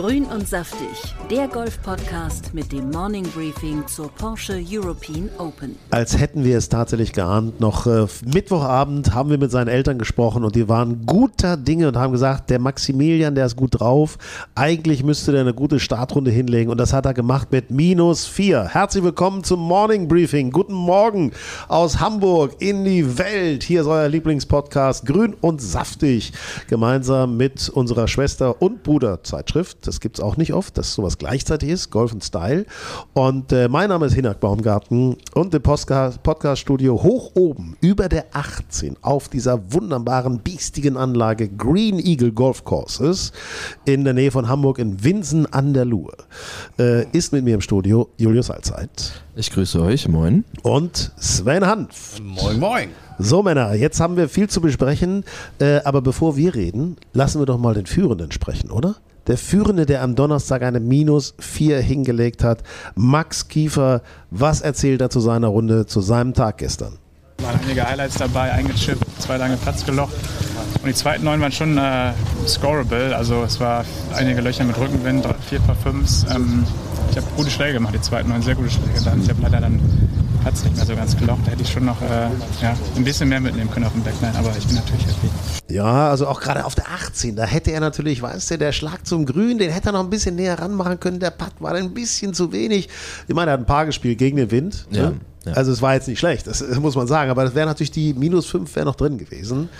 Grün und saftig, der Golf-Podcast mit dem Morning Briefing zur Porsche European Open. Als hätten wir es tatsächlich geahnt. Noch äh, Mittwochabend haben wir mit seinen Eltern gesprochen und die waren guter Dinge und haben gesagt, der Maximilian, der ist gut drauf. Eigentlich müsste der eine gute Startrunde hinlegen und das hat er gemacht mit minus vier. Herzlich willkommen zum Morning Briefing. Guten Morgen aus Hamburg in die Welt. Hier ist euer Lieblingspodcast Grün und saftig. Gemeinsam mit unserer Schwester und Bruderzeitschrift das gibt es auch nicht oft, dass sowas gleichzeitig ist, Golf und Style. Und äh, mein Name ist Hinak Baumgarten und im Podcast-Studio hoch oben über der 18 auf dieser wunderbaren, biestigen Anlage Green Eagle Golf Courses in der Nähe von Hamburg in Winsen an der Luhe äh, ist mit mir im Studio Julius Allzeit. Ich grüße euch, moin. Und Sven Hanf. Moin, moin. So, Männer, jetzt haben wir viel zu besprechen, äh, aber bevor wir reden, lassen wir doch mal den Führenden sprechen, oder? Der Führende, der am Donnerstag eine Minus 4 hingelegt hat, Max Kiefer. Was erzählt er zu seiner Runde, zu seinem Tag gestern? waren einige Highlights dabei, eingechippt, zwei lange Platz gelocht. Und die zweiten neun waren schon äh, scorable. Also es war einige Löcher mit Rückenwind, vier Paar Fünfs. Ähm, ich habe gute Schläge gemacht, die zweiten neun, sehr gute Schläge. Dann, ich habe leider dann Platz nicht mehr so ganz gelocht. Da hätte ich schon noch äh, ja, ein bisschen mehr mitnehmen können auf dem Backline, aber ich bin natürlich happy. Ja, also auch gerade auf der 18, da hätte er natürlich, weißt du, der Schlag zum Grün, den hätte er noch ein bisschen näher ranmachen können. Der Putt war ein bisschen zu wenig. Ich meine, er hat ein paar gespielt gegen den Wind. Ja. Ne? Ja. Also es war jetzt nicht schlecht, das muss man sagen, aber das wäre natürlich die minus 5 wäre noch drin gewesen.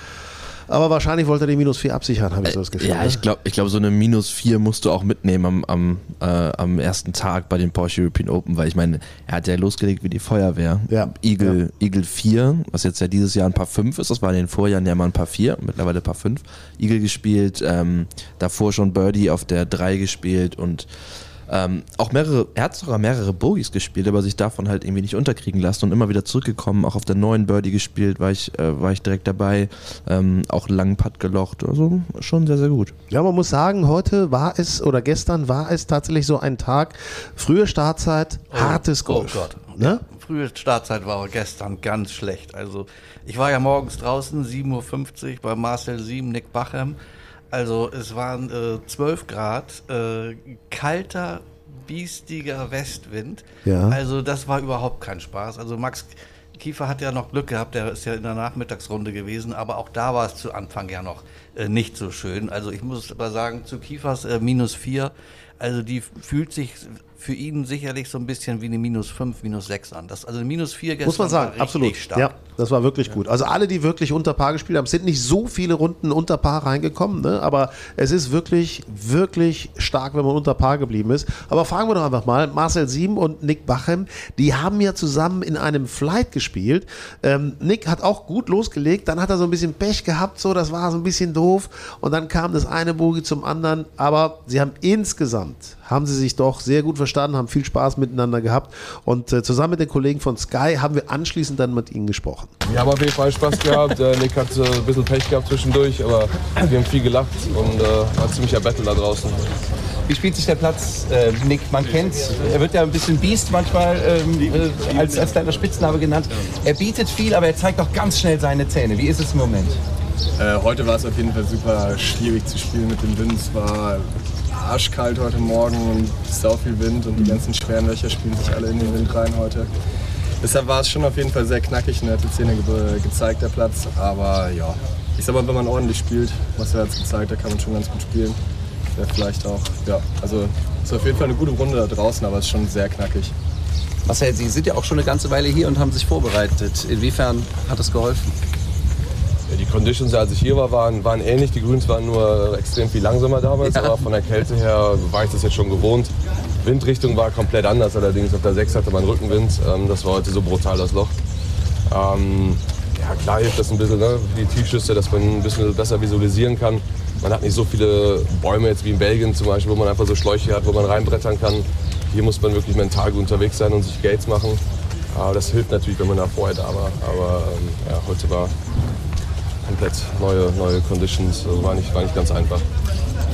Aber wahrscheinlich wollte er die minus 4 absichern, habe ich so das Gefühl. Ja, ne? ich glaube, ich glaub, so eine minus 4 musst du auch mitnehmen am, am, äh, am ersten Tag bei den Porsche European Open, weil ich meine, er hat ja losgelegt wie die Feuerwehr. Ja. Eagle, ja. Eagle 4, was jetzt ja dieses Jahr ein paar 5 ist, das war in den Vorjahren ja mal ein paar 4, mittlerweile ein paar 5. Eagle gespielt, ähm, davor schon Birdie auf der 3 gespielt und ähm, auch mehrere, er hat sogar mehrere Bogies gespielt, aber sich davon halt irgendwie nicht unterkriegen lassen und immer wieder zurückgekommen. Auch auf der neuen Birdie gespielt, war ich, äh, war ich direkt dabei. Ähm, auch einen langen Putt gelocht. Also schon sehr, sehr gut. Ja, man muss sagen, heute war es oder gestern war es tatsächlich so ein Tag. Frühe Startzeit, oh, hartes Golf. Oh Gott. Ne? Frühe Startzeit war gestern ganz schlecht. Also ich war ja morgens draußen, 7.50 Uhr bei Marcel 7, Nick Bachem. Also es waren äh, 12 Grad, äh, kalter, biestiger Westwind. Ja. Also das war überhaupt kein Spaß. Also Max Kiefer hat ja noch Glück gehabt, der ist ja in der Nachmittagsrunde gewesen, aber auch da war es zu Anfang ja noch äh, nicht so schön. Also ich muss aber sagen, zu Kiefers äh, minus 4, also die fühlt sich für ihn sicherlich so ein bisschen wie eine minus 5, minus 6 an. Das, also eine minus 4 gestern Muss man sagen, absolut. Stark. Ja, das war wirklich ja. gut. Also alle, die wirklich unter Paar gespielt haben, sind nicht so viele Runden unter Paar reingekommen, ne? aber es ist wirklich, wirklich stark, wenn man unter Paar geblieben ist. Aber fragen wir doch einfach mal, Marcel Sieben und Nick Bachem, die haben ja zusammen in einem Flight gespielt. Ähm, Nick hat auch gut losgelegt, dann hat er so ein bisschen Pech gehabt, so, das war so ein bisschen doof und dann kam das eine Bogie zum anderen, aber sie haben insgesamt haben sie sich doch sehr gut verstanden, haben viel Spaß miteinander gehabt. Und äh, zusammen mit den Kollegen von Sky haben wir anschließend dann mit ihnen gesprochen. Wir haben auf jeden Fall Spaß gehabt. Der Nick hat äh, ein bisschen Pech gehabt zwischendurch, aber wir haben viel gelacht und äh, war ziemlicher Battle da draußen. Wie spielt sich der Platz, äh, Nick? Man kennt, er wird ja ein bisschen Beast manchmal ähm, äh, als, als deiner Spitzname genannt. Er bietet viel, aber er zeigt auch ganz schnell seine Zähne. Wie ist es im Moment? Äh, heute war es auf jeden Fall super schwierig zu spielen mit dem Wind. Es war arschkalt heute Morgen und sau viel Wind und die ganzen schweren Löcher spielen sich alle in den Wind rein heute. Deshalb war es schon auf jeden Fall sehr knackig und er hat die Zähne ge gezeigt, der Platz. Aber ja, ich sag mal, wenn man ordentlich spielt, was er jetzt gezeigt, da kann man schon ganz gut spielen. Wäre vielleicht auch, ja, also ist auf jeden Fall eine gute Runde da draußen, aber es ist schon sehr knackig. Marcel, Sie sind ja auch schon eine ganze Weile hier und haben sich vorbereitet. Inwiefern hat das geholfen? Ja, die Conditions, als ich hier war, waren, waren ähnlich. Die Grüns waren nur extrem viel langsamer damals, ja. aber von der Kälte her war ich das jetzt schon gewohnt. Windrichtung war komplett anders, allerdings auf der 6 hatte man Rückenwind. Ähm, das war heute so brutal, das Loch. Ähm, ja, klar hilft das ein bisschen, ne? die Tiefschüsse, dass man ein bisschen besser visualisieren kann. Man hat nicht so viele Bäume jetzt wie in Belgien zum Beispiel, wo man einfach so Schläuche hat, wo man reinbrettern kann. Hier muss man wirklich mental gut unterwegs sein und sich Gates machen. Aber das hilft natürlich, wenn man da vorher da war. Aber ähm, Heute war komplett neue, neue Conditions, also war nicht, war nicht ganz einfach.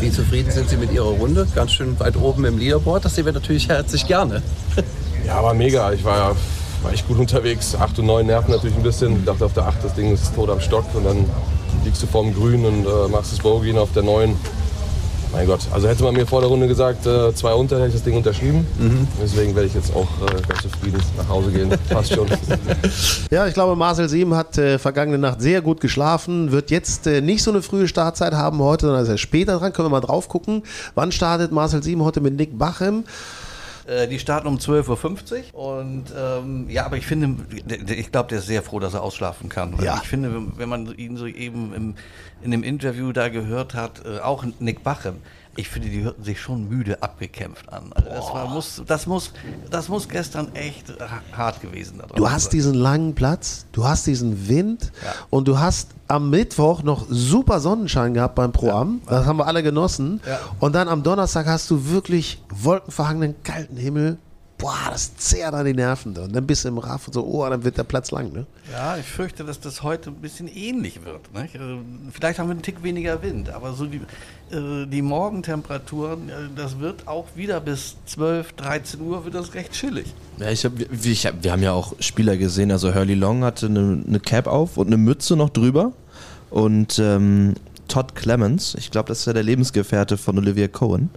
Wie zufrieden sind Sie mit Ihrer Runde? Ganz schön weit oben im Leaderboard. Das sehen wir natürlich herzlich gerne. Ja, war mega. Ich war ja war echt gut unterwegs. 8 und 9 nerven natürlich ein bisschen. Ich dachte auf der 8, das Ding ist tot am Stock und dann liegst du vorm Grün und äh, machst das Bogey auf der 9. Mein Gott, also hätte man mir vor der Runde gesagt, äh, zwei unter, hätte ich das Ding unterschrieben. Mhm. Deswegen werde ich jetzt auch äh, ganz zufrieden nach Hause gehen. Passt schon. ja, ich glaube, Marcel Sieben hat äh, vergangene Nacht sehr gut geschlafen, wird jetzt äh, nicht so eine frühe Startzeit haben heute, sondern ist er später dran. Können wir mal drauf gucken. Wann startet Marcel Sieben heute mit Nick Bachem? Äh, die starten um 12.50 Uhr. Und ähm, ja, aber ich finde, ich glaube, der ist sehr froh, dass er ausschlafen kann. Ja. Ich finde, wenn man ihn so eben im, in dem Interview da gehört hat, äh, auch Nick Bachem, ich finde, die hörten sich schon müde abgekämpft an. Also das, war, muss, das, muss, das muss gestern echt hart gewesen sein. Du hast diesen langen Platz, du hast diesen Wind ja. und du hast am Mittwoch noch super Sonnenschein gehabt beim Proam. Ja. Das haben wir alle genossen. Ja. Und dann am Donnerstag hast du wirklich wolkenverhangenen kalten Himmel boah, das zehrt an die Nerven. Und dann bist du im Raff und so, oh, dann wird der Platz lang. Ne? Ja, ich fürchte, dass das heute ein bisschen ähnlich wird. Ne? Vielleicht haben wir einen Tick weniger Wind, aber so die, äh, die Morgentemperaturen, äh, das wird auch wieder bis 12, 13 Uhr wird das recht chillig. Ja, ich hab, ich hab, wir haben ja auch Spieler gesehen, also Hurley Long hatte eine, eine Cap auf und eine Mütze noch drüber und ähm, Todd Clemens, ich glaube, das ist ja der Lebensgefährte von Olivia Cohen,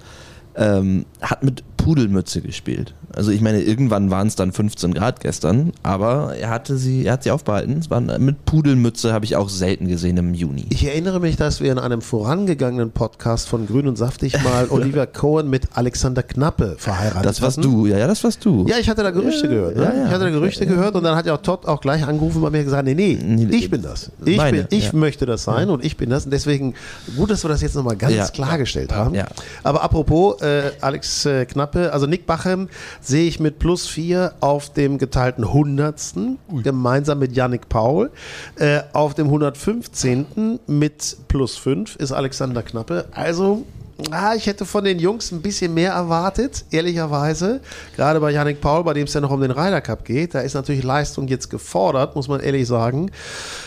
ähm, hat mit Pudelmütze gespielt. Also ich meine, irgendwann waren es dann 15 Grad gestern, aber er hatte sie, er hat sie aufbehalten. Es waren mit Pudelmütze habe ich auch selten gesehen im Juni. Ich erinnere mich, dass wir in einem vorangegangenen Podcast von Grün und Saftig mal Oliver Cohen mit Alexander Knappe verheiratet Das warst hatten. du, ja, ja, das warst du. Ja, ich hatte da Gerüchte ja, gehört. Ne? Ja, ja. Ich hatte da Gerüchte gehört und dann hat ja auch Todd auch gleich angerufen und mir gesagt, nee, nee, ich bin das. Ich, Meine, bin, ich möchte das sein und ich bin das. Und deswegen gut, dass wir das jetzt nochmal ganz klargestellt haben. Aber apropos äh, Alex äh, Knappe, also Nick Bachem sehe ich mit plus vier auf dem geteilten Hundertsten, gemeinsam mit Yannick Paul. Äh, auf dem 115. mit plus fünf ist Alexander Knappe. Also Ah, ich hätte von den Jungs ein bisschen mehr erwartet, ehrlicherweise. Gerade bei Yannick Paul, bei dem es ja noch um den Ryder Cup geht. Da ist natürlich Leistung jetzt gefordert, muss man ehrlich sagen.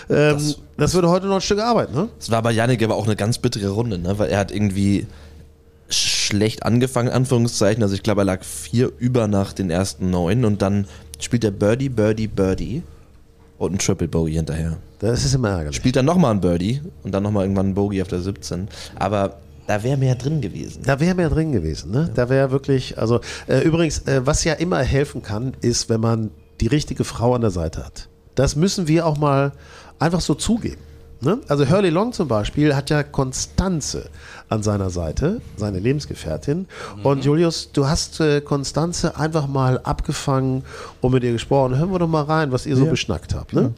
Ähm, das, das würde heute noch ein Stück Arbeit, ne? Es war bei Yannick aber auch eine ganz bittere Runde, ne? Weil er hat irgendwie schlecht angefangen, Anführungszeichen. Also ich glaube, er lag vier über nach den ersten neun und dann spielt er Birdie, Birdie, Birdie und ein Triple Bogey hinterher. Das ist immer ärgerlich. Spielt dann nochmal ein Birdie und dann nochmal irgendwann ein Bogey auf der 17. Aber da wäre mehr drin gewesen. Da wäre mehr drin gewesen. Ne? Ja. Da wäre wirklich, also äh, übrigens, äh, was ja immer helfen kann, ist, wenn man die richtige Frau an der Seite hat. Das müssen wir auch mal einfach so zugeben. Ne? Also Hurley Long zum Beispiel hat ja Konstanze an seiner Seite, seine Lebensgefährtin. Mhm. Und Julius, du hast äh, Konstanze einfach mal abgefangen und mit ihr gesprochen. Hören wir doch mal rein, was ihr so beschnackt habt. Ne?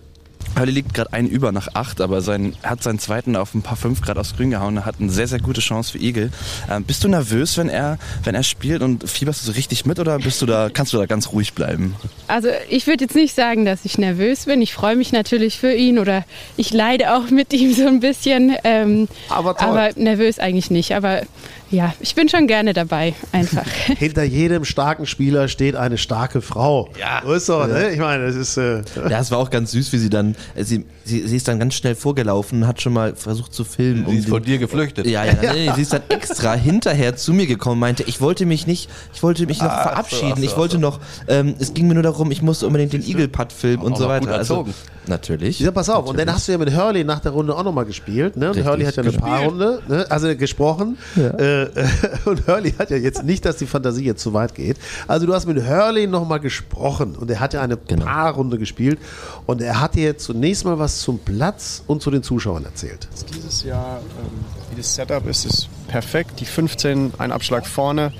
Hurley liegt gerade einen über nach acht, aber sein, hat seinen zweiten auf ein paar fünf Grad aufs Grün gehauen. Er hat eine sehr, sehr gute Chance für Igel. Ähm, bist du nervös, wenn er, wenn er spielt und fieberst du so richtig mit oder bist du da, kannst du da ganz ruhig bleiben? Also ich würde jetzt nicht sagen, dass ich nervös bin. Ich freue mich natürlich für ihn oder ich leide auch mit ihm so ein bisschen. Ähm, aber, toll. aber nervös eigentlich nicht. Aber ja, ich bin schon gerne dabei, einfach. Hinter jedem starken Spieler steht eine starke Frau. Ja. So ist doch, ne? Ich meine, das ist. Äh ja, es war auch ganz süß, wie sie dann, äh, sie, sie, sie ist dann ganz schnell vorgelaufen und hat schon mal versucht zu filmen. Sie um ist von dir geflüchtet. Ja, ja, nee, sie ist dann extra hinterher zu mir gekommen, meinte, ich wollte mich nicht, ich wollte mich noch ah, verabschieden. So, so, ich wollte noch, ähm, es ging mir nur darum, ich musste unbedingt den Eagle Putt filmen und so weiter. Also, natürlich. Ja, pass auf. Natürlich. Und dann hast du ja mit Hurley nach der Runde auch nochmal gespielt. Ne? Und Hurley hat ja eine Paarrunde, ne? also gesprochen. Ja. Äh, und Hurley hat ja jetzt nicht, dass die Fantasie jetzt zu weit geht. Also du hast mit Hurley nochmal gesprochen und er hat ja eine genau. Paarrunde gespielt und er hat dir zunächst mal was zum Platz und zu den Zuschauern erzählt. Dieses Jahr, ähm, wie das Setup ist, ist perfekt. Die 15, ein Abschlag vorne,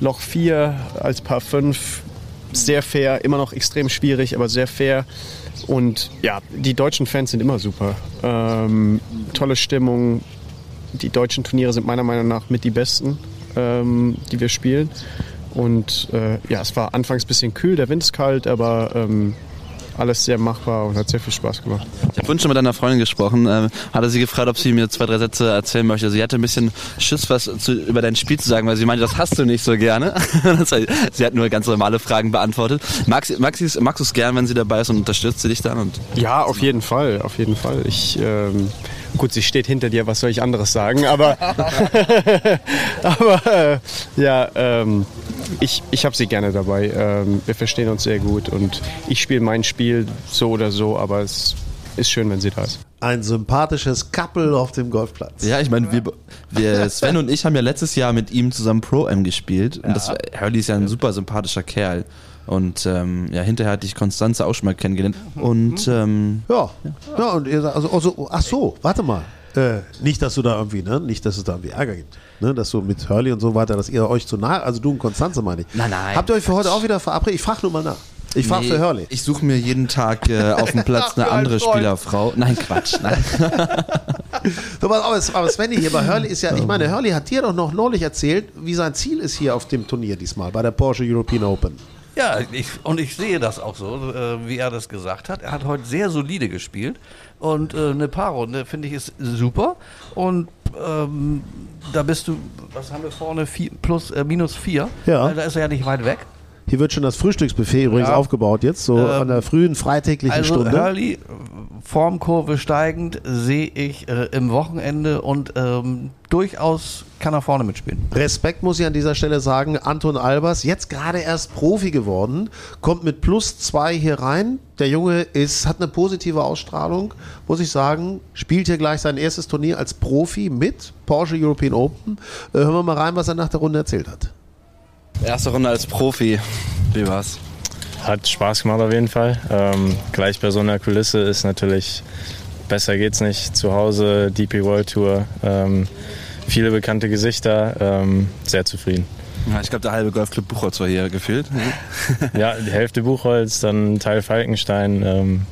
Loch 4 als Paar 5, sehr fair, immer noch extrem schwierig, aber sehr fair. Und ja, die deutschen Fans sind immer super. Ähm, tolle Stimmung, die deutschen Turniere sind meiner Meinung nach mit die besten, ähm, die wir spielen. Und äh, ja, es war anfangs ein bisschen kühl, der Wind ist kalt, aber ähm, alles sehr machbar und hat sehr viel Spaß gemacht. Ich habe vorhin schon mit deiner Freundin gesprochen. Ähm, hatte sie gefragt, ob sie mir zwei, drei Sätze erzählen möchte. Sie hatte ein bisschen Schiss, was zu, über dein Spiel zu sagen, weil sie meinte, das hast du nicht so gerne. sie hat nur ganz normale Fragen beantwortet. Magst, magst, magst du es gern, wenn sie dabei ist und unterstützt sie dich dann? Und ja, auf jeden Fall, auf jeden Fall. Ich, ähm, gut, sie steht hinter dir, was soll ich anderes sagen, aber, aber äh, ja, ähm, ich, ich habe sie gerne dabei. Ähm, wir verstehen uns sehr gut und ich spiele mein Spiel so oder so, aber es ist schön, wenn sie da ist. Ein sympathisches Couple auf dem Golfplatz. Ja, ich meine, wir, wir, Sven und ich haben ja letztes Jahr mit ihm zusammen Pro-M gespielt. Und das, Hurley ist ja ein super sympathischer Kerl. Und ähm, ja, hinterher hatte ich Konstanze auch schon mal kennengelernt. Und ähm, ja. ja, und ihr also, also, ach so, warte mal. Äh, nicht, dass du da irgendwie, ne? Nicht, dass es da irgendwie Ärger gibt. Ne? Dass du mit Hurley und so weiter, dass ihr euch zu nah, also du und Konstanze meine ich. Nein, nein. Habt ihr euch für heute auch wieder verabredet? Ich frage nur mal nach. Ich frage nee, für Hurley. Ich suche mir jeden Tag äh, auf dem Platz eine andere Spielerfrau. Nein, Quatsch. Nein. so, aber, aber Svenny hier bei Hurley ist ja, ich meine, Hurley hat dir doch noch neulich erzählt, wie sein Ziel ist hier auf dem Turnier diesmal, bei der Porsche European Open. Ja, ich, und ich sehe das auch so, äh, wie er das gesagt hat. Er hat heute sehr solide gespielt und äh, eine Paarrunde finde ich ist super und ähm, da bist du, was haben wir vorne, vier, plus äh, minus vier. Ja. Da ist er ja nicht weit weg. Hier wird schon das Frühstücksbuffet übrigens Ja. aufgebaut jetzt, so Ähm, an der frühen freitäglichen Also Stunde. Hurley, Formkurve steigend, sehe ich äh, im Wochenende und ähm, durchaus kann er vorne mitspielen. Respekt muss ich an dieser Stelle sagen, Anton Albers, jetzt gerade erst Profi geworden, kommt mit plus zwei hier rein. Der Junge ist, hat eine positive Ausstrahlung, muss ich sagen, spielt hier gleich sein erstes Turnier als Profi mit Porsche European Open. Äh, hören wir mal rein, was er nach der Runde erzählt hat. erste Runde als Profi. Wie war's? Hat Spaß gemacht auf jeden Fall. Ähm, gleich bei so einer Kulisse ist natürlich besser geht's nicht. Zu Hause, DP World Tour, ähm, viele bekannte Gesichter, ähm, sehr zufrieden. Ja, ich glaube, der halbe Golfclub Buchholz war hier gefühlt. Ja, die Hälfte Buchholz, dann ein Teil Falkenstein.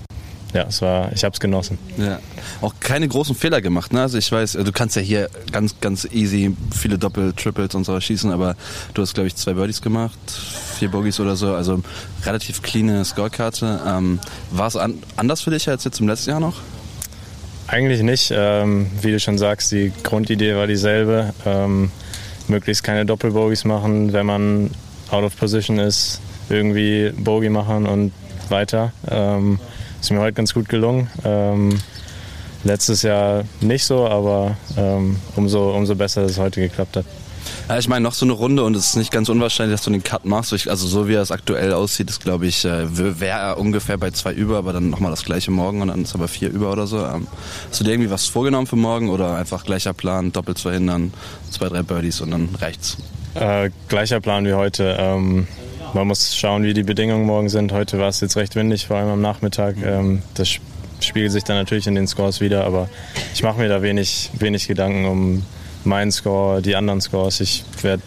Ja, es war, ich habe es genossen. Ja. Auch keine großen Fehler gemacht. Ne? Also ich weiß, du kannst ja hier ganz, ganz easy viele Doppel, Triples und so schießen, aber du hast, glaube ich, zwei Birdies gemacht, vier Bogies oder so. Also relativ cleane Scorekarte. Ähm, War es an, anders für dich als jetzt im letzten Jahr noch? Eigentlich nicht. Ähm, wie du schon sagst, die Grundidee war dieselbe. Ähm, möglichst keine Doppelbogies machen, wenn man out of position ist, irgendwie Bogie machen und weiter. Ähm, ist mir heute ganz gut gelungen. Ähm, letztes Jahr nicht so, aber ähm, umso, umso besser, dass es heute geklappt hat. Ja, ich meine, noch so eine Runde und es ist nicht ganz unwahrscheinlich, dass du den Cut machst. Also so wie er es aktuell aussieht, ist glaube ich, äh, wäre er ungefähr bei zwei über, aber dann nochmal das gleiche morgen und dann ist aber vier über oder so. Ähm, hast du dir irgendwie was vorgenommen für morgen oder einfach gleicher Plan, doppelt zu verhindern, zwei, drei Birdies und dann reicht's? Äh, gleicher Plan wie heute. Ähm, man muss schauen, wie die Bedingungen morgen sind. Heute war es jetzt recht windig, vor allem am Nachmittag. Ähm, das sp- spiegelt sich dann natürlich in den Scores wieder, aber ich mache mir da wenig, wenig Gedanken um meinen Score, die anderen Scores. Ich werde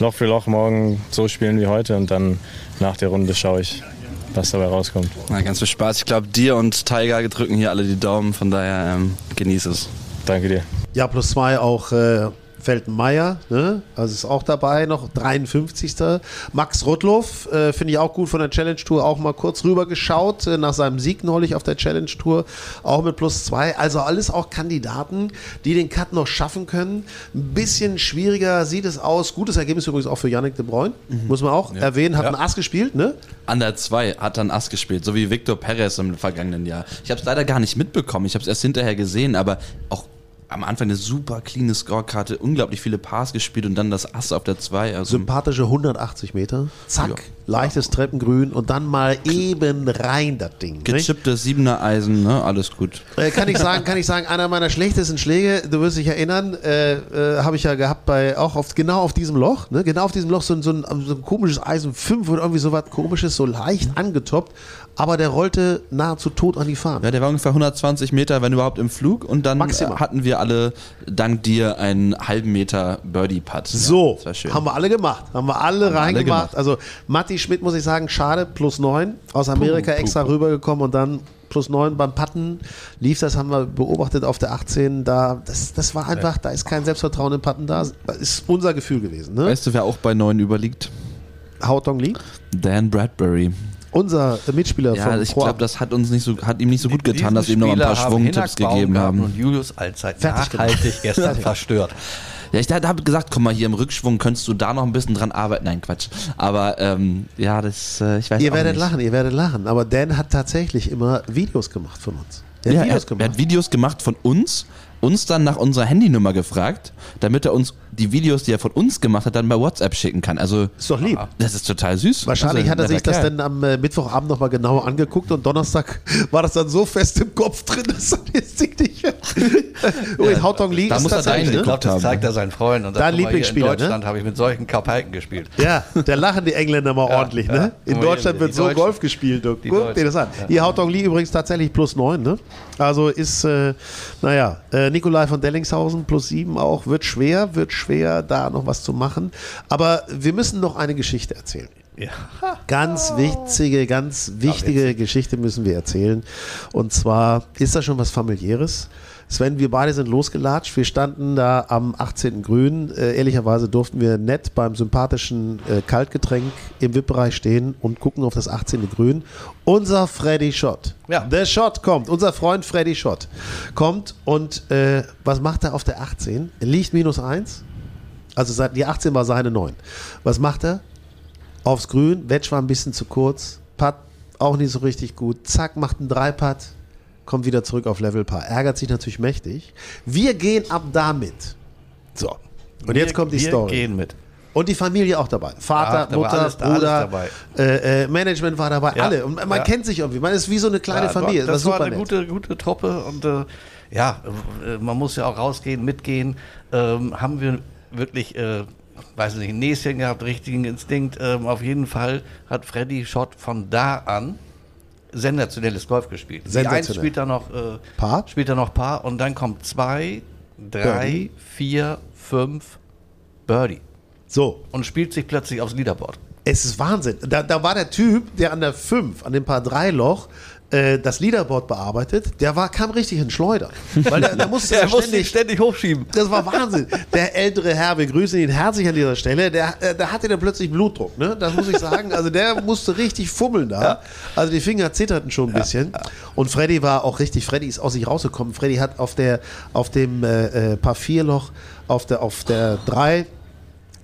Loch für Loch morgen so spielen wie heute und dann nach der Runde schaue ich, was dabei rauskommt. Na, ganz viel Spaß. Ich glaube, dir und Tiger drücken hier alle die Daumen, von daher ähm, genieß es. Danke dir. Ja, plus zwei auch äh, Feltenmeier, ne? also ist auch dabei, noch 53. Max Rudloff, äh, finde ich auch gut von der Challenge Tour, auch mal kurz rüber geschaut, äh, nach seinem Sieg neulich auf der Challenge Tour, auch mit plus zwei. Also alles auch Kandidaten, die den Cut noch schaffen können. Ein bisschen schwieriger sieht es aus. Gutes Ergebnis übrigens auch für Yannick de Bruyne, muss man auch erwähnen, hat Ja. ein Ass gespielt, ne? An der 2 hat dann Ass gespielt, so wie Victor Perez im vergangenen Jahr. Ich habe es leider gar nicht mitbekommen, ich habe es erst hinterher gesehen, aber auch am Anfang eine super cleane Scorekarte, unglaublich viele Pars gespielt und dann das Ass auf der 2. Also Sympathische 180 Meter. Zack, leichtes Treppengrün und dann mal eben rein das Ding. gechipptes Siebener Eisen, ne? alles gut. Äh, kann ich sagen, kann ich sagen, einer meiner schlechtesten Schläge, du wirst dich erinnern, äh, äh, habe ich ja gehabt bei auch auf, genau auf diesem Loch, ne? genau auf diesem Loch so, ein- so, ein, so ein komisches Eisen 5 oder irgendwie so was komisches, so leicht angetoppt, aber der rollte nahezu tot an die Fahne. Ja, der war ungefähr 120 Meter, wenn überhaupt im Flug und dann Maximal. äh, hatten wir alle dank dir einen halben Meter Birdie-Putt. So, ja, haben wir alle gemacht. Haben wir alle Haben alle reingemacht. gemacht. Also Matti Schmidt, muss ich sagen, schade, plus 9. Aus Amerika puh, extra puh. rübergekommen und dann plus 9 beim Patten. Lief das, haben wir beobachtet auf der 18. Da, das, das war einfach, da ist kein Selbstvertrauen im Patten da. Das ist unser Gefühl gewesen. Ne? Weißt du, wer auch bei 9 überliegt? Hautong Lee? Dan Bradbury. Unser Mitspieler Ja, vom ich glaube, das hat uns nicht so, hat ihm nicht so gut getan, dass wir ihm noch ein paar Schwungtipps gegeben haben. Und Julius Allzeit Fertig gemacht. nachhaltig gestern verstört. Ja, ich habe gesagt, komm mal, hier im Rückschwung könntest du da noch ein bisschen dran arbeiten. Nein, Quatsch. Aber ähm, ja, das, äh, ich weiß Ihr auch werdet nicht. lachen, ihr werdet lachen. Aber Dan hat tatsächlich immer Videos gemacht von uns. Der Ja, hat er, Videos er gemacht. hat Videos gemacht von uns, uns dann nach unserer Handynummer gefragt, damit er uns die Videos, die er von uns gemacht hat, dann bei WhatsApp schicken kann. Also ist doch lieb. das ist total süß. Wahrscheinlich also, hat er sich das dann am äh, Mittwochabend nochmal genauer angeguckt und Donnerstag war das dann so fest im Kopf drin, dass er jetzt nicht mehr. in Hautong Lee da ist muss er tatsächlich, dahin Ich ne? glaube, das zeigt er seinen Freunden. Und sagt, Lieblingsspieler, In ne? Deutschland habe ich mit solchen Kapalken gespielt. Ja, da lachen die Engländer mal ordentlich, ja. ne? In Deutschland wird so Deutschen. Golf gespielt. Guck dir das an. Hier Hautong Lee übrigens tatsächlich plus 9, ne? Also ist, äh, naja, äh, Nikolai von Dellingshausen plus 7 auch. Wird schwer, wird schwer, da noch was zu machen. Aber wir müssen noch eine Geschichte erzählen. Ja. Ganz witzige, ganz wichtige Geschichte müssen wir erzählen. Und zwar ist da schon was familiäres. Sven, wir beide sind losgelatscht. Wir standen da am 18. Grün. Äh, ehrlicherweise durften wir nett beim sympathischen äh, Kaltgetränk im VIP-Bereich stehen und gucken auf das 18. Grün. Unser Freddy Schott. Ja. Der Schott kommt. Unser Freund Freddy Schott kommt und äh, was macht er auf der 18? Er liegt minus 1. Also seit- die 18 war seine 9. Was macht er? Aufs Grün, Wedge war ein bisschen zu kurz, Putt auch nicht so richtig gut. Zack, macht einen Drei-Putt, kommt wieder zurück auf Level Paar. Ärgert sich natürlich mächtig. Wir gehen ab damit. So. Und jetzt kommt die wir Story. gehen mit. Und die Familie auch dabei. Vater, war Mutter, alles- alles Bruder, dabei. Äh, äh, Management war dabei, Ja. alle. Und man Ja. kennt sich irgendwie. Man ist wie so eine kleine Ja, Familie. Das war war eine nett. gute, gute Truppe und äh, ja, äh, man muss ja auch rausgehen, mitgehen. Ähm, haben wir wirklich, äh, weiß nicht, ein Näschen gehabt, richtigen Instinkt. Ähm, auf jeden Fall hat Freddy Schott von da an sensationelles Golf gespielt. Die Sensationell. Eins spielt er noch äh, Paar? spielt er noch Paar und dann kommt zwei, drei, Birdie. vier, fünf Birdie So, und spielt sich plötzlich aufs Leaderboard. Es ist Wahnsinn. Da, da war der Typ, der an der 5, an dem Paar 3 Loch, äh, das Leaderboard bearbeitet, der war, kam richtig in Schleudern. Weil der, der musste Er ja musste ständig, ständig hochschieben. das war Wahnsinn. Der ältere Herr, wir grüßen ihn herzlich an dieser Stelle, der, äh, der hatte dann plötzlich Blutdruck, ne? Das muss ich sagen. Also der musste richtig fummeln da. Also die Finger zitterten schon ein bisschen. Und Freddy war auch richtig, Freddy ist aus sich rausgekommen. Freddy hat auf der, auf dem äh, äh, Paar 4 Loch, auf der, auf der 3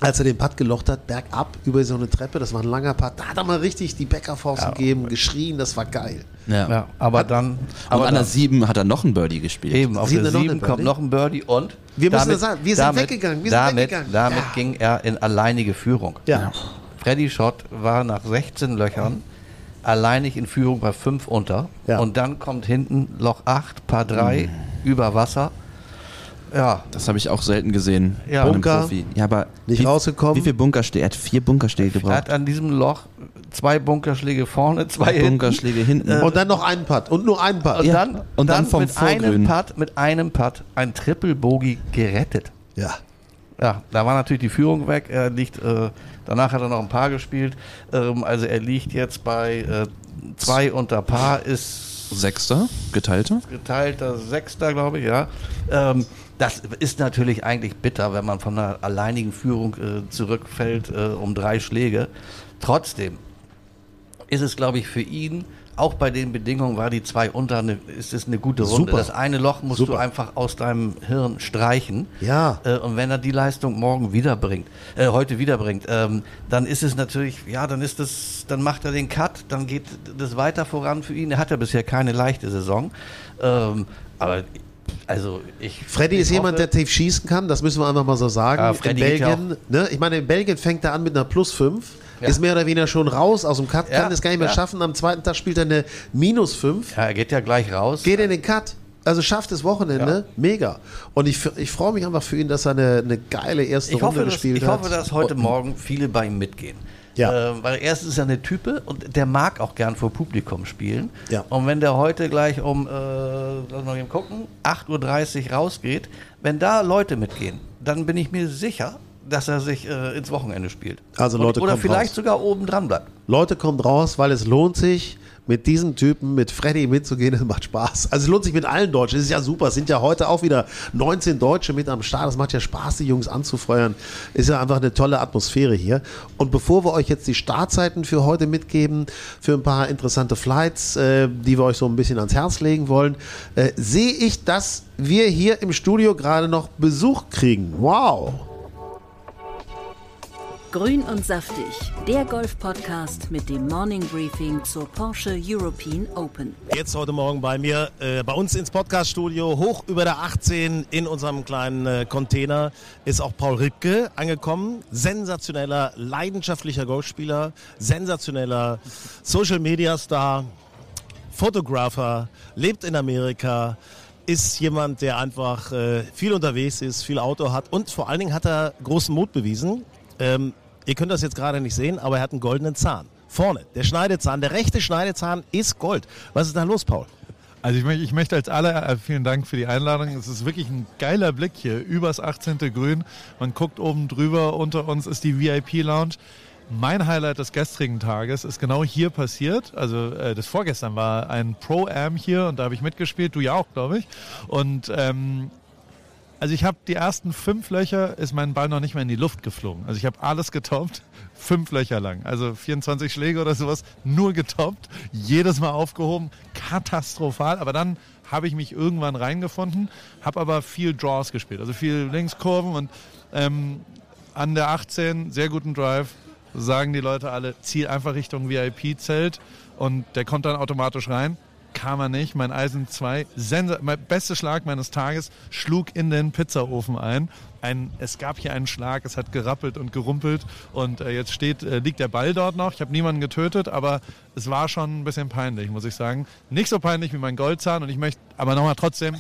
als er den Putt gelocht hat, bergab über so eine Treppe, das war ein langer Putt, da hat er mal richtig die Bäckerfaust gegeben, geschrien, das war geil. Ja. Ja, aber dann. Und aber an der dann, 7 hat er noch einen Birdie gespielt. Eben, auf Sieben der noch 7 eine kommt noch ein Birdie und Wir müssen das sagen, wir sind weggegangen, wir sind damit, weggegangen. Damit Ja. ging er in alleinige Führung. Ja. Freddy Schott war nach 16 Löchern alleinig in Führung bei 5 unter. Ja. Und dann kommt hinten Loch 8, Paar 3 über Wasser. Ja, Das habe ich auch selten gesehen. Ja. Bunker, Profi. Ja, aber nicht wie, rausgekommen. Wie viele Bunkerschläge? Er hat vier Bunkerschläge er gebraucht. hat an diesem Loch zwei Bunkerschläge vorne, zwei hinten. Bunkerschläge hinten. Und dann noch einen Putt und nur einen Putt. Und Ja, dann, und dann vom mit einem. Putt, mit einem Putt ein Triple Bogey gerettet. Ja. Ja, da war natürlich die Führung weg. Er liegt, äh, danach hat er noch ein Paar gespielt. Ähm, also er liegt jetzt bei äh, zwei unter Paar, ist Sechster, geteilte. geteilter Sechster, glaube ich, ja. Ähm, das ist natürlich eigentlich bitter, wenn man von einer alleinigen Führung äh, zurückfällt äh, um drei Schläge. Trotzdem ist es, glaube ich, für ihn, auch bei den Bedingungen war die zwei unter, eine, ist es eine gute Runde. Super. Das eine Loch musst Super. du einfach aus deinem Hirn streichen. Ja. Äh, und wenn er die Leistung morgen wiederbringt, äh, heute wiederbringt, ähm, dann ist es natürlich, ja, dann ist das, dann macht er den Cut, dann geht das weiter voran für ihn. Er hat ja bisher keine leichte Saison. Ähm, aber also ich. Freddy ich ist jemand, der tief schießen kann, das müssen wir einfach mal so sagen. Ja, in Belgien, ne? ich meine, in Belgien fängt er an mit einer Plus 5, Ja. ist mehr oder weniger schon raus aus dem Cut, Ja, kann es gar nicht mehr ja. schaffen. Am zweiten Tag spielt er eine Minus 5, Ja, er geht ja gleich raus. geht in den Cut. Also schafft das Wochenende, mega. Und ich, ich freue mich einfach für ihn, dass er eine, eine geile erste ich Runde hoffe, dass, gespielt ich hat. hoffe, dass heute Morgen viele bei ihm mitgehen. Ja. Äh, weil erstens ist er eine Type und der mag auch gern vor Publikum spielen. Ja. Und wenn der heute gleich um, äh, lass mal eben gucken, 8.30 Uhr rausgeht, wenn da Leute mitgehen, dann bin ich mir sicher, dass er sich äh, ins Wochenende spielt. Also Und- Leute, Oder kommt vielleicht raus. sogar oben dran bleibt. Leute, kommt raus, weil es lohnt sich. Mit diesen Typen, mit Freddy mitzugehen, das macht Spaß. Also es lohnt sich mit allen Deutschen. Das ist ja super. Es sind ja heute auch wieder 19 Deutsche mit am Start. Das macht ja Spaß, die Jungs anzufeuern. Ist ja einfach eine tolle Atmosphäre hier. Und bevor wir euch jetzt die Startzeiten für heute mitgeben, für ein paar interessante Flights, äh, die wir euch so ein bisschen ans Herz legen wollen, äh, sehe ich, dass wir hier im Studio gerade noch Besuch kriegen. Wow! Grün und saftig, der Golf-Podcast mit dem Morning Briefing zur Porsche European Open. Jetzt heute Morgen bei mir, äh, bei uns ins Podcast-Studio, hoch über der 18 in unserem kleinen äh, Container, ist auch Paul Ripke angekommen. Sensationeller, leidenschaftlicher Golfspieler, sensationeller Social-Media-Star, Fotografer, lebt in Amerika, ist jemand, der einfach äh, viel unterwegs ist, viel Auto hat und vor allen Dingen hat er großen Mut bewiesen. Ähm, Ihr könnt das jetzt gerade nicht sehen, aber er hat einen goldenen Zahn. Vorne, der Schneidezahn, der rechte Schneidezahn ist Gold. Was ist da los, Paul? Also ich, ich möchte als aller, äh, vielen Dank für die Einladung. Es ist wirklich ein geiler Blick hier, übers 18. Grün. Man guckt oben drüber, unter uns ist die VIP-Lounge. Mein Highlight des gestrigen Tages ist genau hier passiert. Also äh, das vorgestern war ein Pro-Am hier und da habe ich mitgespielt, du ja auch, glaube ich. Und ähm, also ich habe die ersten fünf Löcher, ist mein Ball noch nicht mehr in die Luft geflogen. Also ich habe alles getoppt, fünf Löcher lang. Also 24 Schläge oder sowas, nur getoppt, jedes Mal aufgehoben, katastrophal. Aber dann habe ich mich irgendwann reingefunden, habe aber viel Draws gespielt, also viel Linkskurven und ähm, an der 18 sehr guten Drive, sagen die Leute alle, zieh einfach Richtung VIP-Zelt und der kommt dann automatisch rein kam er nicht. Mein Eisen 2, mein bester Schlag meines Tages, schlug in den Pizzaofen ein. Ein, es gab hier einen Schlag, es hat gerappelt und gerumpelt und äh, jetzt steht, äh, liegt der Ball dort noch. Ich habe niemanden getötet, aber es war schon ein bisschen peinlich, muss ich sagen. Nicht so peinlich wie mein Goldzahn und ich möchte aber nochmal trotzdem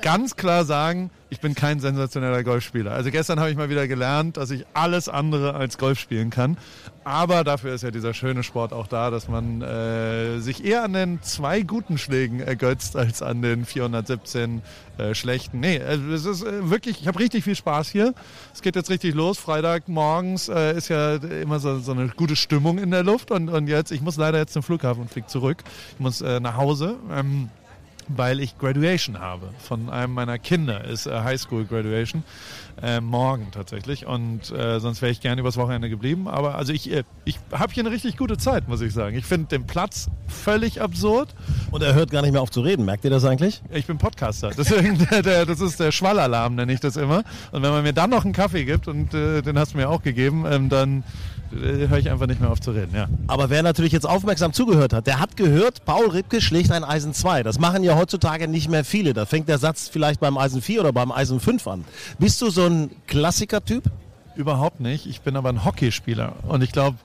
ganz klar sagen, ich bin kein sensationeller Golfspieler. Also gestern habe ich mal wieder gelernt, dass ich alles andere als Golf spielen kann. Aber dafür ist ja dieser schöne Sport auch da, dass man äh, sich eher an den zwei guten Schlägen ergötzt als an den 417 äh, schlechten. Nee, also es ist äh, wirklich, ich habe richtig viel Spaß hier. Es geht jetzt richtig los. Freitag morgens äh, ist ja immer so, so, eine gute Stimmung in der Luft und, und jetzt, ich muss leider jetzt zum Flughafen und fliege zurück. Ich muss äh, nach Hause. Ähm, weil ich Graduation habe von einem meiner Kinder, ist äh, Highschool Graduation, äh, morgen tatsächlich und äh, sonst wäre ich gerne übers Wochenende geblieben, aber also ich, äh, ich habe hier eine richtig gute Zeit, muss ich sagen. Ich finde den Platz völlig absurd. Und er hört gar nicht mehr auf zu reden, merkt ihr das eigentlich? Ich bin Podcaster, deswegen, der, der, das ist der Schwallalarm, nenne ich das immer und wenn man mir dann noch einen Kaffee gibt und äh, den hast du mir auch gegeben, ähm, dann höre ich einfach nicht mehr auf zu reden, ja. Aber wer natürlich jetzt aufmerksam zugehört hat, der hat gehört, Paul Ripke schlägt ein Eisen 2. Das machen ja heutzutage nicht mehr viele. Da fängt der Satz vielleicht beim Eisen 4 oder beim Eisen 5 an. Bist du so ein Klassiker-Typ? Überhaupt nicht. Ich bin aber ein Hockeyspieler. Und ich glaube,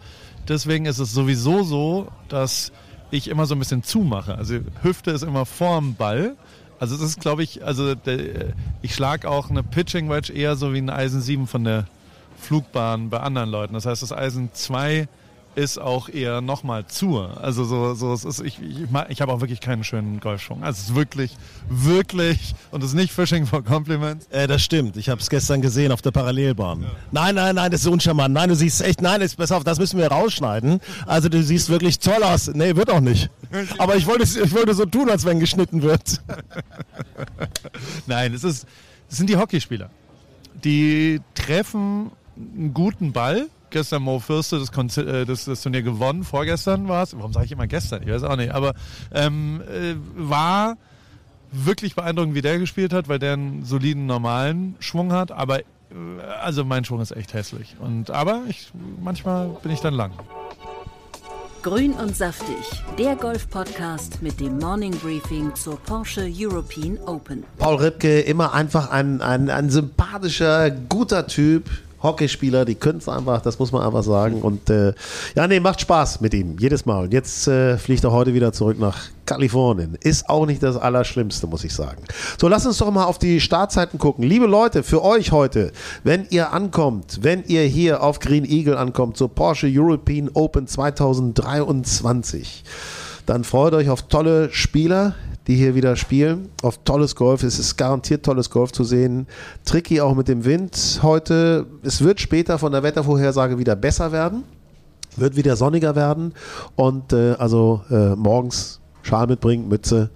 deswegen ist es sowieso so, dass ich immer so ein bisschen zumache. Also Hüfte ist immer vorm Ball. Also es ist, glaube ich, also der, ich schlage auch eine Pitching Wedge eher so wie ein Eisen 7 von der Flugbahn bei anderen Leuten. Das heißt, das Eisen 2 ist auch eher nochmal zu. Also so, so es ist, ich, ich, ich habe auch wirklich keinen schönen Golfschwung. Also es ist wirklich, wirklich, und es ist nicht Fishing for Compliments. Äh, das stimmt. Ich habe es gestern gesehen auf der Parallelbahn. Ja. Nein, nein, nein, das ist uncharmant. Nein, du siehst echt, nein, ist, pass auf, das müssen wir rausschneiden. Also du siehst wirklich toll aus. Nee, wird auch nicht. Aber ich wollte, ich wollte so tun, als wenn geschnitten wird. nein, es ist, es sind die Hockeyspieler. Die treffen einen guten Ball. Gestern Mo Fürste das, Konzer äh, das, das Turnier gewonnen, vorgestern war es. Warum sage ich immer gestern? Ich weiß auch nicht. Aber ähm, äh, war wirklich beeindruckend, wie der gespielt hat, weil der einen soliden, normalen Schwung hat. Aber äh, also mein Schwung ist echt hässlich. Und, aber ich, manchmal bin ich dann lang. Grün und saftig, der Golf-Podcast mit dem Morning Briefing zur Porsche European Open. Paul Ripke, immer einfach ein, ein, ein sympathischer, guter Typ Hockeyspieler, die können es einfach, das muss man einfach sagen. Und äh, ja, nee, macht Spaß mit ihm, jedes Mal. Und jetzt äh, fliegt er heute wieder zurück nach Kalifornien. Ist auch nicht das Allerschlimmste, muss ich sagen. So, lass uns doch mal auf die Startzeiten gucken. Liebe Leute, für euch heute, wenn ihr ankommt, wenn ihr hier auf Green Eagle ankommt, zur Porsche European Open 2023, dann freut euch auf tolle Spieler, die hier wieder spielen. Auf tolles Golf. Es ist garantiert tolles Golf zu sehen. Tricky auch mit dem Wind heute. Es wird später von der Wettervorhersage wieder besser werden. Wird wieder sonniger werden und äh, also äh, morgens Schal mitbringen, Mütze.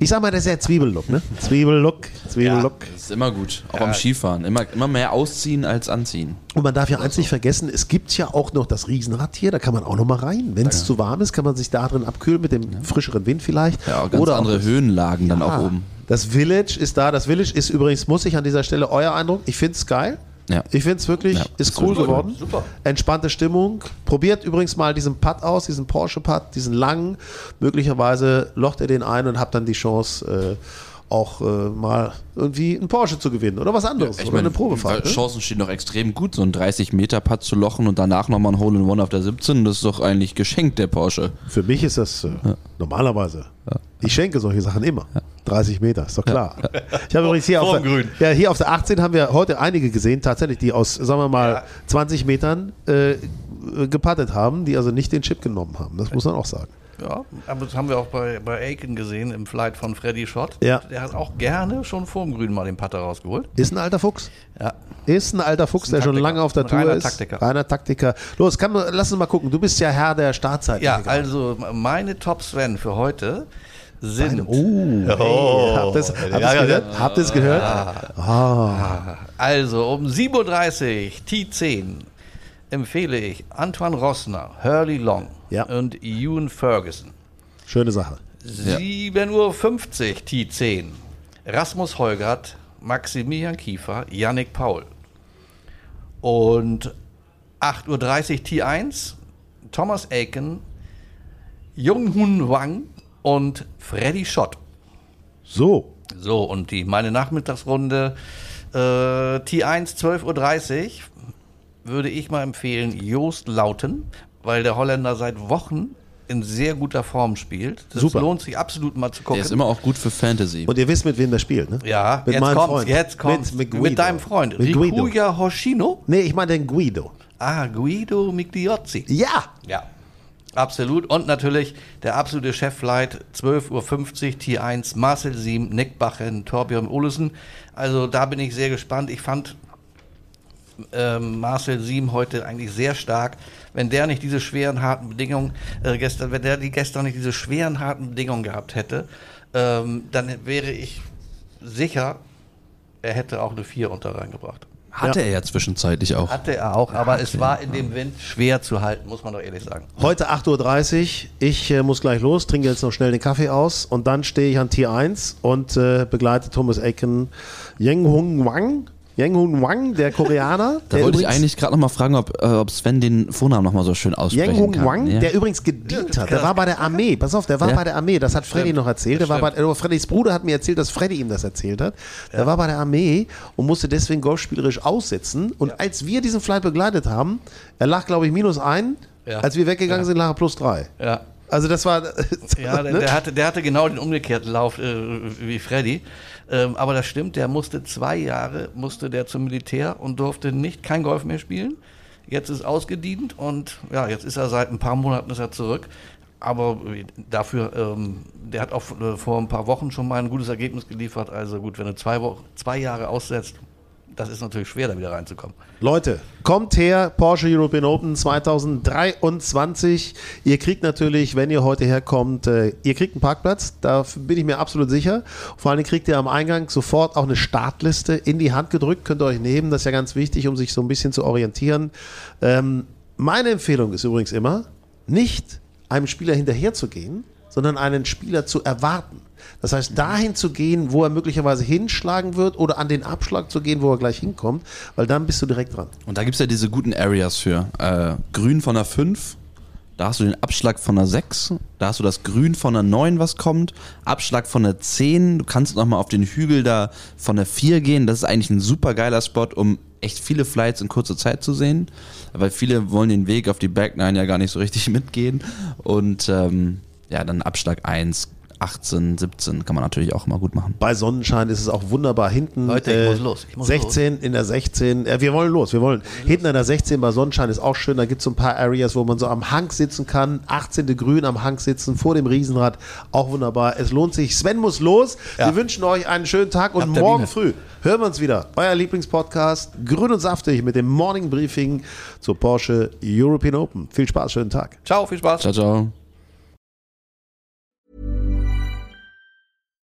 Ich sag mal, das ist ja Zwiebellook, ne? Zwiebellook, Zwiebellook. Ja, das ist immer gut. Auch ja. am Skifahren. Immer, immer mehr ausziehen als anziehen. Und man darf ja eins nicht vergessen, es gibt ja auch noch das Riesenrad hier, da kann man auch noch mal rein. Wenn es ja. zu warm ist, kann man sich da drin abkühlen mit dem frischeren Wind vielleicht. Ja, ganz Oder andere Höhenlagen dann auch oben. Das Village ist da. Das Village ist übrigens, muss ich an dieser Stelle euer Eindruck, ich finde es geil. Ja. Ich finde es wirklich, ja, ist cool geworden. Super. Entspannte Stimmung. Probiert übrigens mal diesen Putt aus, diesen Porsche-Putt, diesen langen. Möglicherweise locht ihr den ein und habt dann die Chance, äh, auch äh, mal irgendwie einen Porsche zu gewinnen oder was anderes ja, oder meine, eine Probefahrt. Ne? Chancen stehen doch extrem gut, so einen 30-Meter-Putt zu lochen und danach nochmal ein Hole-in-One auf der 17. Das ist doch eigentlich geschenkt, der Porsche. Für mich ist das äh, ja. normalerweise. Ja. Ich schenke solche Sachen immer. 30 Meter, ist doch klar. Ich habe übrigens hier auf, der, ja, hier auf der 18 haben wir heute einige gesehen, tatsächlich, die aus, sagen wir mal, 20 Metern äh, gepattet haben, die also nicht den Chip genommen haben. Das muss man auch sagen. Ja, aber das haben wir auch bei, bei Aiken gesehen im Flight von Freddy Schott. Ja. Der hat auch gerne schon vor dem Grün mal den Putter rausgeholt. Ist ein alter Fuchs. Ja. Ist ein alter Fuchs, ein der Taktiker. schon lange auf der Tour reiner ist. Taktiker. Reiner Taktiker. Los, kann, lass uns mal gucken. Du bist ja Herr der Startzeit. Ja, also meine Top Sven für heute sind. Oh, oh. habt ihr es gehört? Habt ihr gehört? Ja. Ah. Also um 7.30 Uhr T10 empfehle ich Antoine Rossner, Hurley Long ja. und Ewan Ferguson. Schöne Sache. 7.50 Uhr T10. Rasmus Holgert, Maximilian Kiefer, Yannick Paul. Und 8.30 Uhr T1, Thomas Aiken, Jung Hun Wang und Freddy Schott. So. So, und die meine Nachmittagsrunde äh, T1 12.30 Uhr würde ich mal empfehlen, Joost Lauten, weil der Holländer seit Wochen in sehr guter Form spielt. Das Super. lohnt sich absolut mal zu gucken. Der ist immer auch gut für Fantasy. Und ihr wisst, mit wem der spielt, ne? Ja, mit jetzt meinem kommt's, Freund. jetzt kommt's. Mit, mit, mit deinem Freund. Mit Rikuya Hoshino? Nee, ich meine den Guido. Ah, Guido Migliozzi. Ja! Ja. Absolut. Und natürlich der absolute Cheflight, 12.50 Uhr T1, Marcel Siem, Nick Bachen, Torbjörn Olesen. Also da bin ich sehr gespannt. Ich fand ähm, Marcel Siem heute eigentlich sehr stark. Wenn der nicht diese schweren, harten Bedingungen äh, gestern, wenn der die gestern nicht diese schweren, harten Bedingungen gehabt hätte, ähm, dann wäre ich sicher, er hätte auch eine 4 unter reingebracht. Hatte ja. er ja zwischenzeitlich auch. Hatte er auch, aber ja, es war in dem Wind schwer zu halten, muss man doch ehrlich sagen. Heute 8.30 Uhr, ich äh, muss gleich los, trinke jetzt noch schnell den Kaffee aus und dann stehe ich an Tier 1 und äh, begleite Thomas Aiken, Yeng Hung Wang Yang Hun Wang, der Koreaner. da der wollte ich eigentlich gerade nochmal fragen, ob, äh, ob Sven den Vornamen nochmal so schön aussprechen Yang Hun kann. Wang, ja. der übrigens gedient hat. Der war bei der Armee. Pass auf, der war ja. bei der Armee. Das hat Freddy noch erzählt. Der war bei, äh, Freddys Bruder hat mir erzählt, dass Freddy ihm das erzählt hat. Ja. Der war bei der Armee und musste deswegen golfspielerisch aussetzen. Und als wir diesen Flight begleitet haben, er lag, glaube ich, minus ein. Als wir weggegangen sind, lag er plus drei. Ja. Also das war. ja, der, der, hatte, der hatte genau den umgekehrten Lauf äh, wie Freddy. Ähm, aber das stimmt, der musste zwei Jahre musste der zum Militär und durfte nicht kein Golf mehr spielen. Jetzt ist ausgedient und ja, jetzt ist er seit ein paar Monaten ist er zurück. Aber dafür, ähm, der hat auch äh, vor ein paar Wochen schon mal ein gutes Ergebnis geliefert. Also gut, wenn du zwei, Wochen, zwei Jahre aussetzt, das ist natürlich schwer, da wieder reinzukommen. Leute, kommt her, Porsche European Open 2023. Ihr kriegt natürlich, wenn ihr heute herkommt, äh, ihr kriegt einen Parkplatz, da bin ich mir absolut sicher. Vor allem kriegt ihr am Eingang sofort auch eine Startliste in die Hand gedrückt, könnt ihr euch nehmen, das ist ja ganz wichtig, um sich so ein bisschen zu orientieren. Ähm, meine Empfehlung ist übrigens immer, nicht einem Spieler hinterherzugehen, sondern einen Spieler zu erwarten. Das heißt, dahin zu gehen, wo er möglicherweise hinschlagen wird oder an den Abschlag zu gehen, wo er gleich hinkommt, weil dann bist du direkt dran. Und da gibt es ja diese guten Areas für. Äh, Grün von der 5, da hast du den Abschlag von der 6, da hast du das Grün von der 9, was kommt, Abschlag von der 10, du kannst nochmal auf den Hügel da von der 4 gehen. Das ist eigentlich ein super geiler Spot, um echt viele Flights in kurzer Zeit zu sehen, weil viele wollen den Weg auf die Back 9 ja gar nicht so richtig mitgehen. Und ähm, ja, dann Abschlag 1, 18, 17 kann man natürlich auch immer gut machen. Bei Sonnenschein ist es auch wunderbar. Hinten Leute, ich äh, muss los. Ich muss 16 in der 16. Äh, wir wollen los, wir wollen. Hinten in der 16 bei Sonnenschein ist auch schön. Da gibt es so ein paar Areas, wo man so am Hang sitzen kann. 18. Grün am Hang sitzen, vor dem Riesenrad. Auch wunderbar. Es lohnt sich. Sven muss los. Ja. Wir wünschen euch einen schönen Tag und morgen Biene. früh hören wir uns wieder. Euer Lieblingspodcast Grün und Saftig mit dem Morning Briefing zur Porsche European Open. Viel Spaß, schönen Tag. Ciao, viel Spaß. Ciao, ciao.